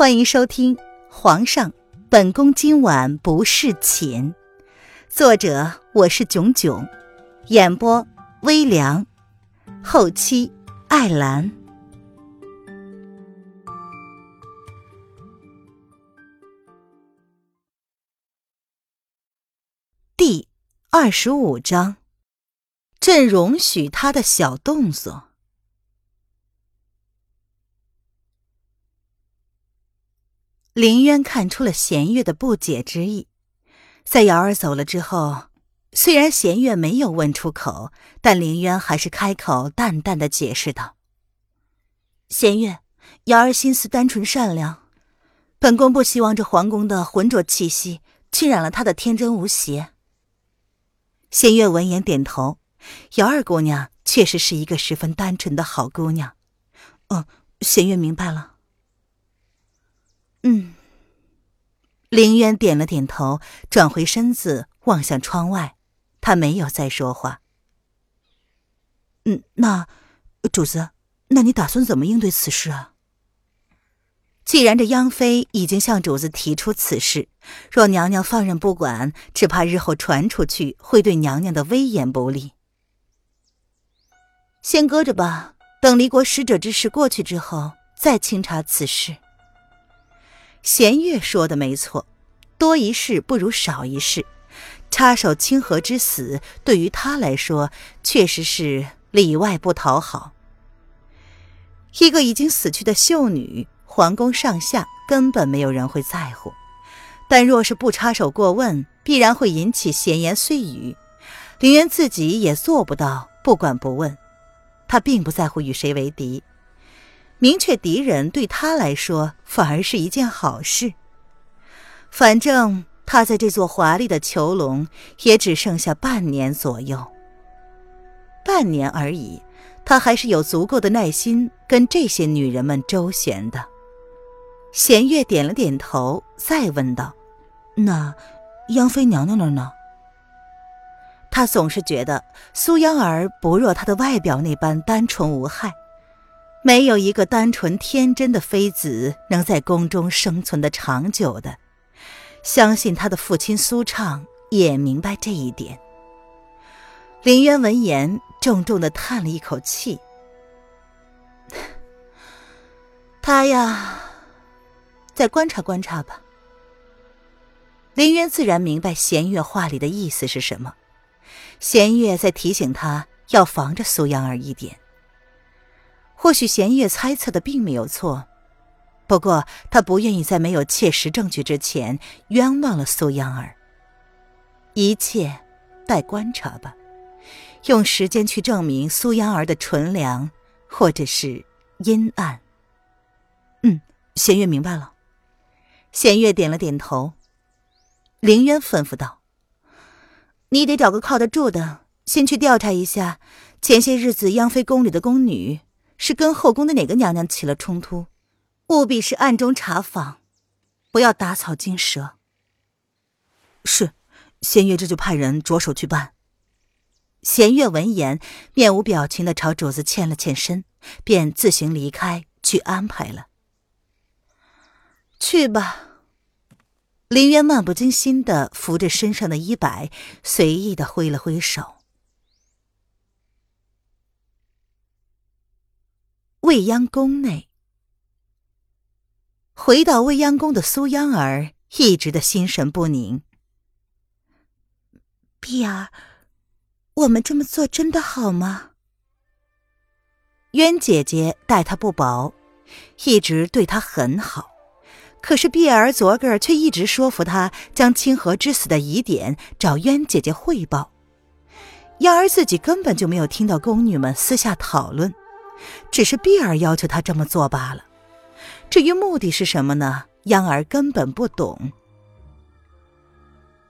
欢迎收听《皇上，本宫今晚不侍寝》，作者我是囧囧，演播微凉，后期艾兰。第二十五章，朕容许他的小动作。林渊看出了弦月的不解之意，在瑶儿走了之后，虽然弦月没有问出口，但林渊还是开口淡淡的解释道：“弦月，瑶儿心思单纯善良，本宫不希望这皇宫的浑浊气息侵染了她的天真无邪。”弦月闻言点头：“瑶儿姑娘确实是一个十分单纯的好姑娘。”“哦，弦月明白了。”嗯，凌渊点了点头，转回身子望向窗外，他没有再说话。嗯，那主子，那你打算怎么应对此事啊？既然这央妃已经向主子提出此事，若娘娘放任不管，只怕日后传出去会对娘娘的威严不利。先搁着吧，等离国使者之事过去之后，再清查此事。弦月说的没错，多一事不如少一事。插手清河之死，对于他来说确实是里外不讨好。一个已经死去的秀女，皇宫上下根本没有人会在乎。但若是不插手过问，必然会引起闲言碎语。林渊自己也做不到不管不问。他并不在乎与谁为敌。明确敌人对他来说反而是一件好事。反正他在这座华丽的囚笼也只剩下半年左右，半年而已，他还是有足够的耐心跟这些女人们周旋的。弦月点了点头，再问道：“那央妃娘娘那儿呢？”他总是觉得苏央儿不若她的外表那般单纯无害。没有一个单纯天真的妃子能在宫中生存的长久的，相信他的父亲苏畅也明白这一点。林渊闻言，重重的叹了一口气：“ 他呀，再观察观察吧。”林渊自然明白弦月话里的意思是什么，弦月在提醒他要防着苏央儿一点。或许弦月猜测的并没有错，不过他不愿意在没有切实证据之前冤枉了苏央儿。一切待观察吧，用时间去证明苏央儿的纯良，或者是阴暗。嗯，弦月明白了。弦月点了点头。凌渊吩咐道：“你得找个靠得住的，先去调查一下前些日子央妃宫里的宫女。”是跟后宫的哪个娘娘起了冲突？务必是暗中查访，不要打草惊蛇。是，弦月这就派人着手去办。弦月闻言，面无表情的朝主子欠了欠身，便自行离开去安排了。去吧。林渊漫不经心的扶着身上的衣摆，随意的挥了挥手。未央宫内，回到未央宫的苏央儿一直的心神不宁。碧儿，我们这么做真的好吗？渊姐姐待她不薄，一直对她很好，可是碧儿昨个儿却一直说服她将清河之死的疑点找渊姐姐汇报。央儿自己根本就没有听到宫女们私下讨论。只是碧儿要求他这么做罢了，至于目的是什么呢？央儿根本不懂。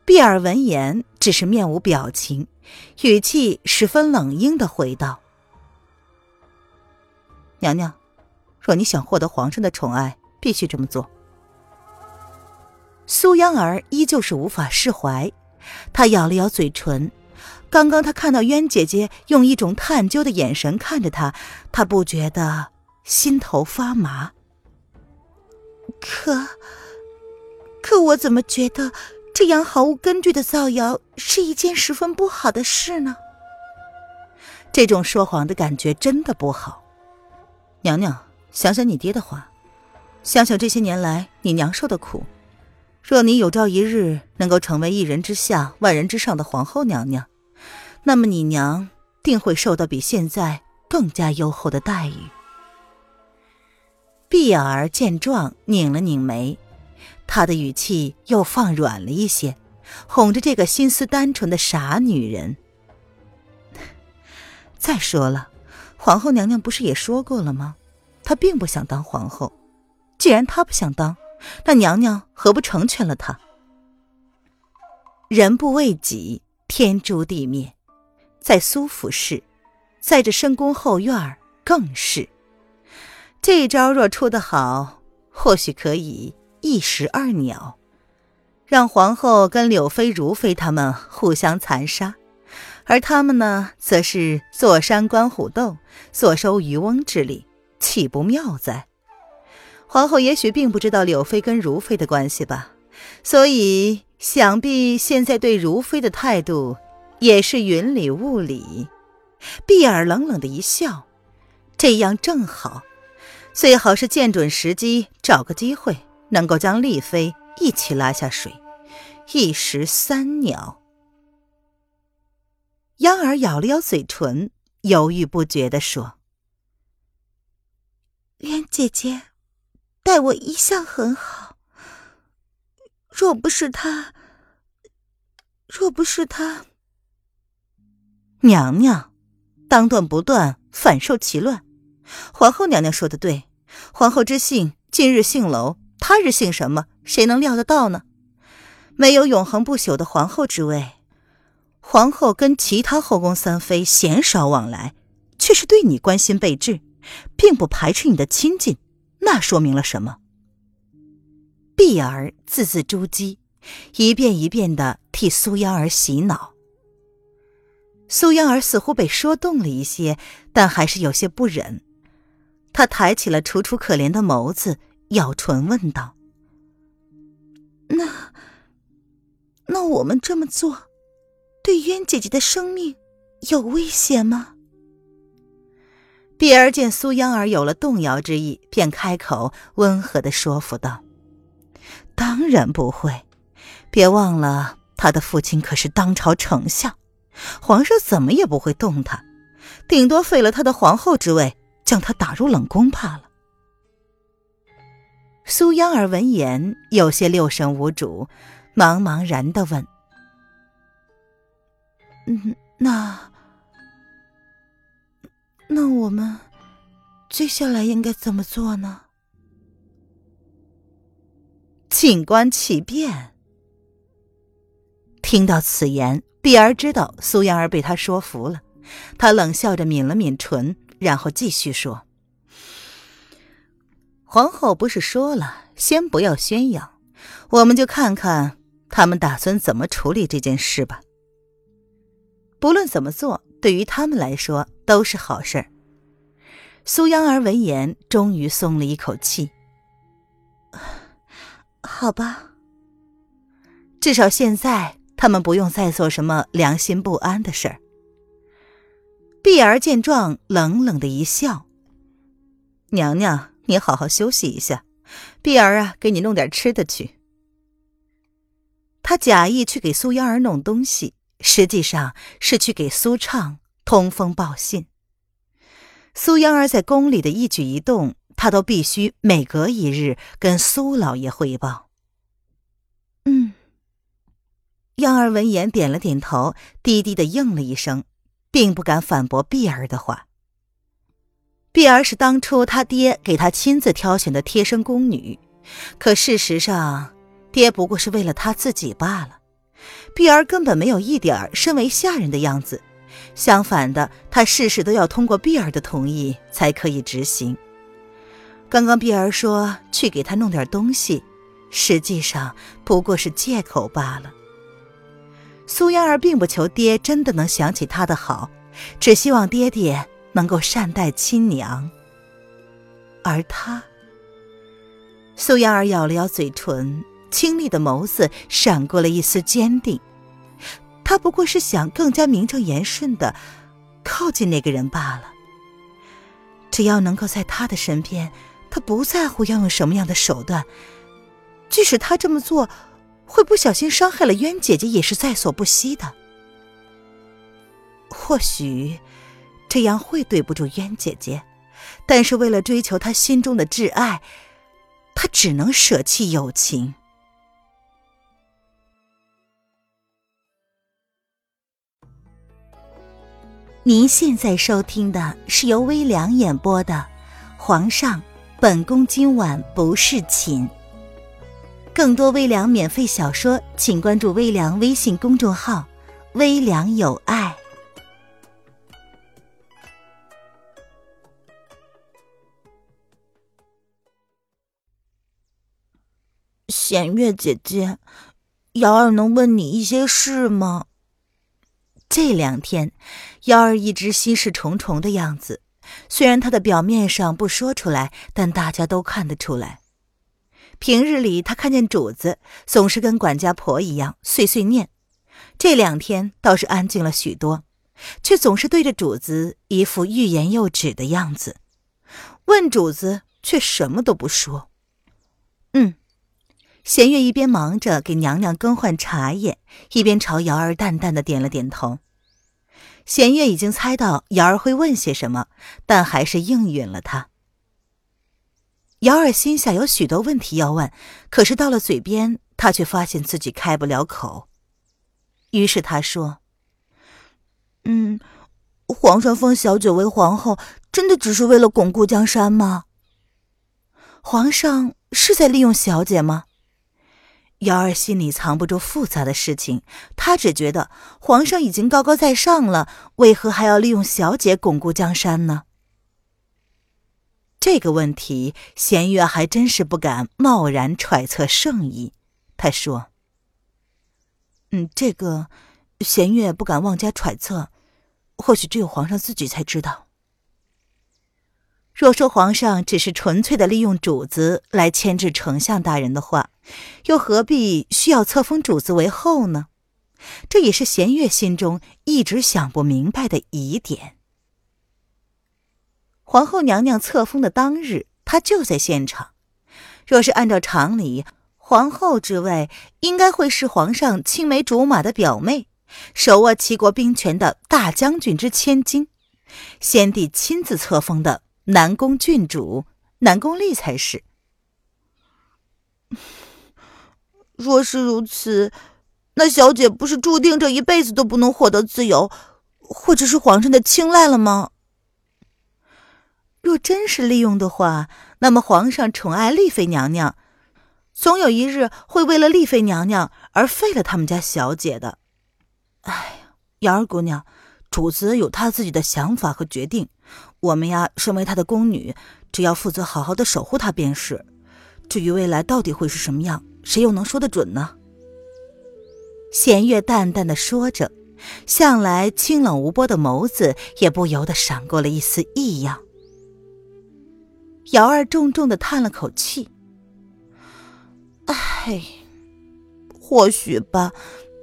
碧儿闻言，只是面无表情，语气十分冷硬的回道：“娘娘，若你想获得皇上的宠爱，必须这么做。”苏央儿依旧是无法释怀，她咬了咬嘴唇。刚刚他看到渊姐姐用一种探究的眼神看着他，他不觉得心头发麻。可，可我怎么觉得这样毫无根据的造谣是一件十分不好的事呢？这种说谎的感觉真的不好。娘娘，想想你爹的话，想想这些年来你娘受的苦。若你有朝一日能够成为一人之下、万人之上的皇后娘娘，那么你娘定会受到比现在更加优厚的待遇。碧儿见状，拧了拧眉，她的语气又放软了一些，哄着这个心思单纯的傻女人。再说了，皇后娘娘不是也说过了吗？她并不想当皇后。既然她不想当，那娘娘何不成全了她？人不为己，天诛地灭。在苏府市，在这深宫后院更是。这一招若出得好，或许可以一石二鸟，让皇后跟柳妃、如妃他们互相残杀，而他们呢，则是坐山观虎斗，坐收渔翁之利，岂不妙哉？皇后也许并不知道柳妃跟如妃的关系吧，所以想必现在对如妃的态度也是云里雾里。碧儿冷冷的一笑，这样正好。最好是见准时机，找个机会，能够将丽妃一起拉下水，一石三鸟。央儿咬了咬嘴唇，犹豫不决地说：“渊姐姐待我一向很好，若不是她，若不是她，娘娘，当断不断，反受其乱。”皇后娘娘说的对，皇后之姓今日姓楼，他日姓什么？谁能料得到呢？没有永恒不朽的皇后之位，皇后跟其他后宫三妃鲜少往来，却是对你关心备至，并不排斥你的亲近，那说明了什么？碧儿字字珠玑，一遍一遍的替苏央儿洗脑。苏央儿似乎被说动了一些，但还是有些不忍。他抬起了楚楚可怜的眸子，咬唇问道：“那……那我们这么做，对渊姐姐的生命有危险吗？”碧儿见苏央儿有了动摇之意，便开口温和的说服道：“当然不会，别忘了他的父亲可是当朝丞相，皇上怎么也不会动他，顶多废了他的皇后之位。”将他打入冷宫罢了。苏央儿闻言有些六神无主，茫茫然的问：“嗯，那那我们接下来应该怎么做呢？”静观其变。听到此言，碧儿知道苏央儿被他说服了，她冷笑着抿了抿唇。然后继续说：“皇后不是说了，先不要宣扬，我们就看看他们打算怎么处理这件事吧。不论怎么做，对于他们来说都是好事儿。”苏央儿闻言，终于松了一口气。好吧，至少现在他们不用再做什么良心不安的事儿。碧儿见状，冷冷的一笑：“娘娘，你好好休息一下。碧儿啊，给你弄点吃的去。”他假意去给苏央儿弄东西，实际上是去给苏畅通风报信。苏央儿在宫里的一举一动，他都必须每隔一日跟苏老爷汇报。嗯。央儿闻言点了点头，低低的应了一声。并不敢反驳碧儿的话。碧儿是当初他爹给他亲自挑选的贴身宫女，可事实上，爹不过是为了他自己罢了。碧儿根本没有一点身为下人的样子，相反的，他事事都要通过碧儿的同意才可以执行。刚刚碧儿说去给他弄点东西，实际上不过是借口罢了。苏央儿并不求爹真的能想起她的好，只希望爹爹能够善待亲娘。而他，苏阳儿咬了咬嘴唇，清丽的眸子闪过了一丝坚定。他不过是想更加名正言顺的靠近那个人罢了。只要能够在他的身边，他不在乎要用什么样的手段。即使他这么做会不小心伤害了渊姐姐，也是在所不惜的。或许这样会对不住渊姐姐，但是为了追求她心中的挚爱，她只能舍弃友情。您现在收听的是由微凉演播的《皇上，本宫今晚不是寝》。更多微凉免费小说，请关注微凉微信公众号“微凉有爱”。弦月姐姐，瑶儿能问你一些事吗？这两天，瑶儿一直心事重重的样子。虽然她的表面上不说出来，但大家都看得出来。平日里，他看见主子总是跟管家婆一样碎碎念，这两天倒是安静了许多，却总是对着主子一副欲言又止的样子。问主子，却什么都不说。嗯。弦月一边忙着给娘娘更换茶叶，一边朝瑶儿淡淡的点了点头。弦月已经猜到瑶儿会问些什么，但还是应允了他。瑶儿心下有许多问题要问，可是到了嘴边，他却发现自己开不了口。于是他说：“嗯，皇上封小姐为皇后，真的只是为了巩固江山吗？皇上是在利用小姐吗？”瑶儿心里藏不住复杂的事情，她只觉得皇上已经高高在上了，为何还要利用小姐巩固江山呢？这个问题，弦月还真是不敢贸然揣测圣意。他说：“嗯，这个弦月不敢妄加揣测，或许只有皇上自己才知道。”若说皇上只是纯粹的利用主子来牵制丞相大人的话，又何必需要册封主子为后呢？这也是弦月心中一直想不明白的疑点。皇后娘娘册封的当日，她就在现场。若是按照常理，皇后之位应该会是皇上青梅竹马的表妹，手握齐国兵权的大将军之千金，先帝亲自册封的。南宫郡主南宫丽才是。若是如此，那小姐不是注定这一辈子都不能获得自由，或者是皇上的青睐了吗？若真是利用的话，那么皇上宠爱丽妃娘娘，总有一日会为了丽妃娘娘而废了他们家小姐的。哎，瑶儿姑娘，主子有他自己的想法和决定。我们呀，身为他的宫女，只要负责好好的守护他便是。至于未来到底会是什么样，谁又能说得准呢？弦月淡淡的说着，向来清冷无波的眸子也不由得闪过了一丝异样。瑶儿重重的叹了口气：“唉，或许吧。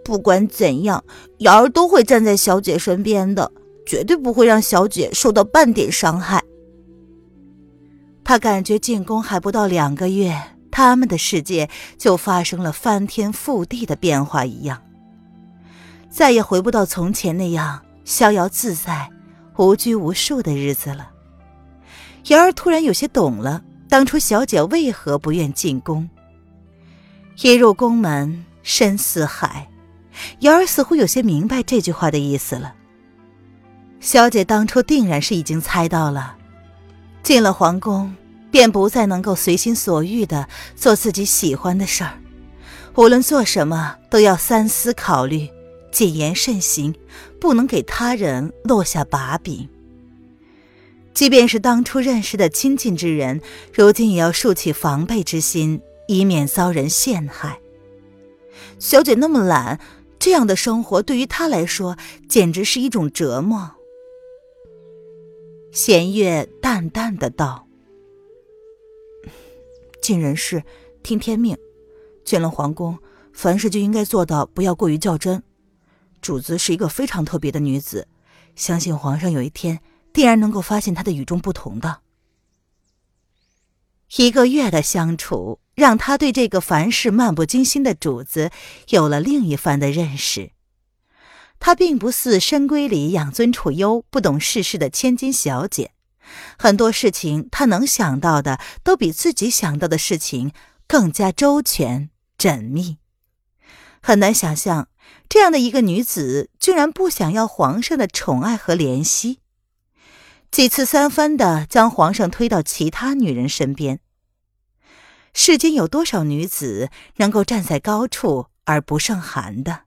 不管怎样，瑶儿都会站在小姐身边的。”绝对不会让小姐受到半点伤害。他感觉进宫还不到两个月，他们的世界就发生了翻天覆地的变化一样，再也回不到从前那样逍遥自在、无拘无束的日子了。瑶儿突然有些懂了，当初小姐为何不愿进宫。一入宫门深似海，瑶儿似乎有些明白这句话的意思了。小姐当初定然是已经猜到了，进了皇宫，便不再能够随心所欲的做自己喜欢的事儿，无论做什么都要三思考虑，谨言慎行，不能给他人落下把柄。即便是当初认识的亲近之人，如今也要竖起防备之心，以免遭人陷害。小姐那么懒，这样的生活对于她来说简直是一种折磨。弦月淡淡的道：“尽人事，听天命。进了皇宫，凡事就应该做到不要过于较真。主子是一个非常特别的女子，相信皇上有一天定然能够发现他的与众不同的。一个月的相处，让他对这个凡事漫不经心的主子有了另一番的认识。他并不似深闺里养尊处优、不懂世事的千金小姐，很多事情他能想到的，都比自己想到的事情更加周全缜密。很难想象，这样的一个女子，居然不想要皇上的宠爱和怜惜。几次三番的将皇上推到其他女人身边。世间有多少女子能够站在高处而不胜寒的？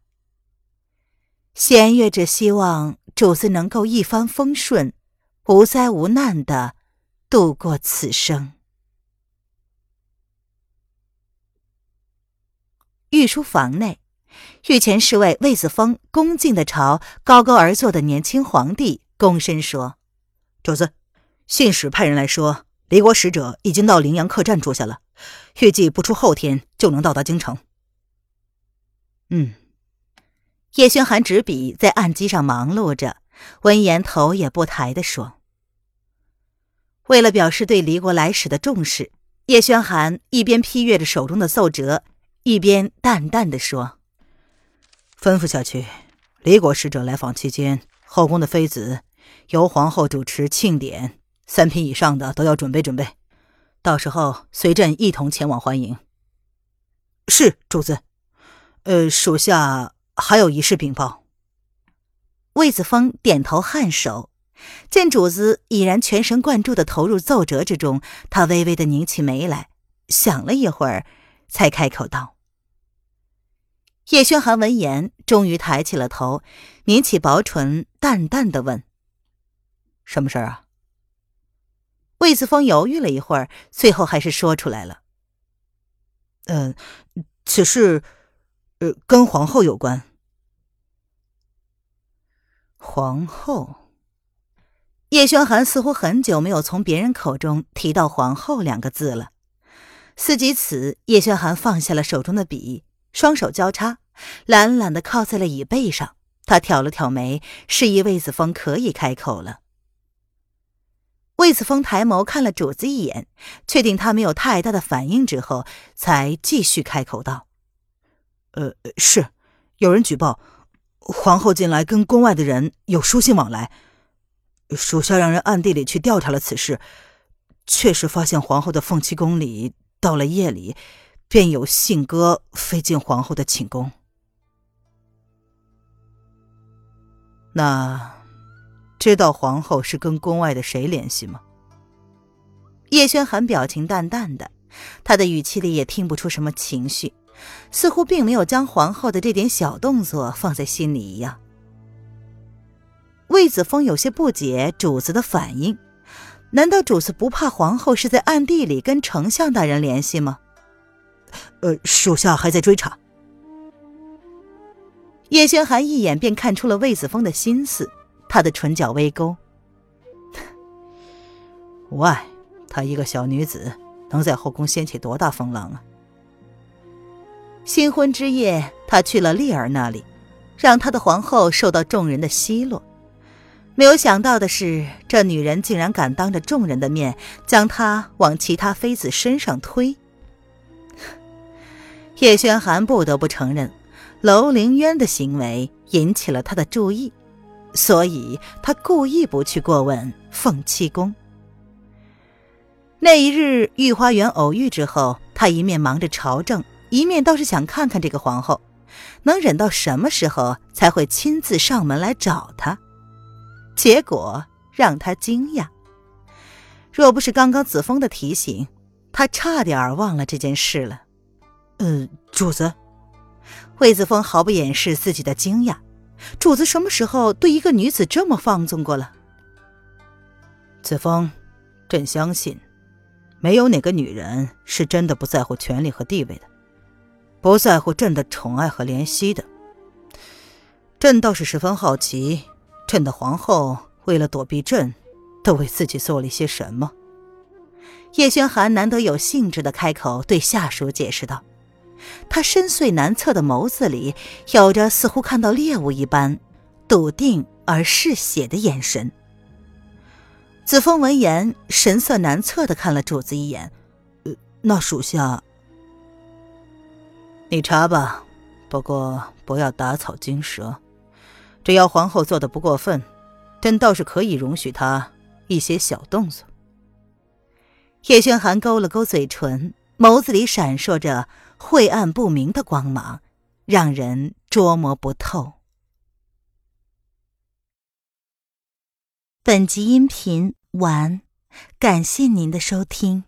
弦月只希望主子能够一帆风顺，无灾无难的度过此生。御书房内，御前侍卫魏子峰恭敬的朝高高而坐的年轻皇帝躬身说。主子，信使派人来说，离国使者已经到陵阳客栈住下了，预计不出后天就能到达京城。嗯，叶轩寒执笔在案几上忙碌着，闻言头也不抬的说：“为了表示对离国来使的重视，叶轩寒一边批阅着手中的奏折，一边淡淡的说：‘吩咐下去，离国使者来访期间，后宫的妃子。’”由皇后主持庆典，三品以上的都要准备准备，到时候随朕一同前往欢迎。是主子。呃，属下还有一事禀报。魏子峰点头颔首，见主子已然全神贯注的投入奏折之中，他微微的拧起眉来，想了一会儿，才开口道：“叶轩寒，闻言终于抬起了头，抿起薄唇，淡淡的问。”什么事儿啊？魏子峰犹豫了一会儿，最后还是说出来了：“嗯，此事，呃，跟皇后有关。”皇后，叶轩寒似乎很久没有从别人口中提到“皇后”两个字了。思及此，叶轩寒放下了手中的笔，双手交叉，懒懒的靠在了椅背上。他挑了挑眉，示意魏子峰可以开口了。魏子峰抬眸看了主子一眼，确定他没有太大的反应之后，才继续开口道：“呃，是，有人举报，皇后近来跟宫外的人有书信往来，属下让人暗地里去调查了此事，确实发现皇后的凤栖宫里，到了夜里，便有信鸽飞进皇后的寝宫。那……”知道皇后是跟宫外的谁联系吗？叶轩寒表情淡淡的，他的语气里也听不出什么情绪，似乎并没有将皇后的这点小动作放在心里一样。魏子峰有些不解主子的反应，难道主子不怕皇后是在暗地里跟丞相大人联系吗？呃，属下还在追查。叶轩寒一眼便看出了魏子峰的心思。他的唇角微勾，无碍，她一个小女子，能在后宫掀起多大风浪啊？新婚之夜，他去了丽儿那里，让他的皇后受到众人的奚落。没有想到的是，这女人竟然敢当着众人的面将他往其他妃子身上推。叶轩寒不得不承认，楼凌渊的行为引起了他的注意。所以他故意不去过问凤七公。那一日御花园偶遇之后，他一面忙着朝政，一面倒是想看看这个皇后，能忍到什么时候才会亲自上门来找他。结果让他惊讶。若不是刚刚子枫的提醒，他差点忘了这件事了。嗯，主子，魏子峰毫不掩饰自己的惊讶。主子什么时候对一个女子这么放纵过了？子枫，朕相信，没有哪个女人是真的不在乎权力和地位的，不在乎朕的宠爱和怜惜的。朕倒是十分好奇，朕的皇后为了躲避朕，都为自己做了些什么。叶轩寒难得有兴致的开口对下属解释道：“他深邃难测的眸子里有着似乎看到猎物一般笃定而嗜血的眼神。”子枫闻言，神色难测的看了主子一眼：“呃，那属下……你查吧，不过不要打草惊蛇。只要皇后做的不过分，朕倒是可以容许她一些小动作。”叶轩寒勾了勾嘴唇，眸子里闪烁着晦暗不明的光芒，让人捉摸不透。本集音频完，感谢您的收听。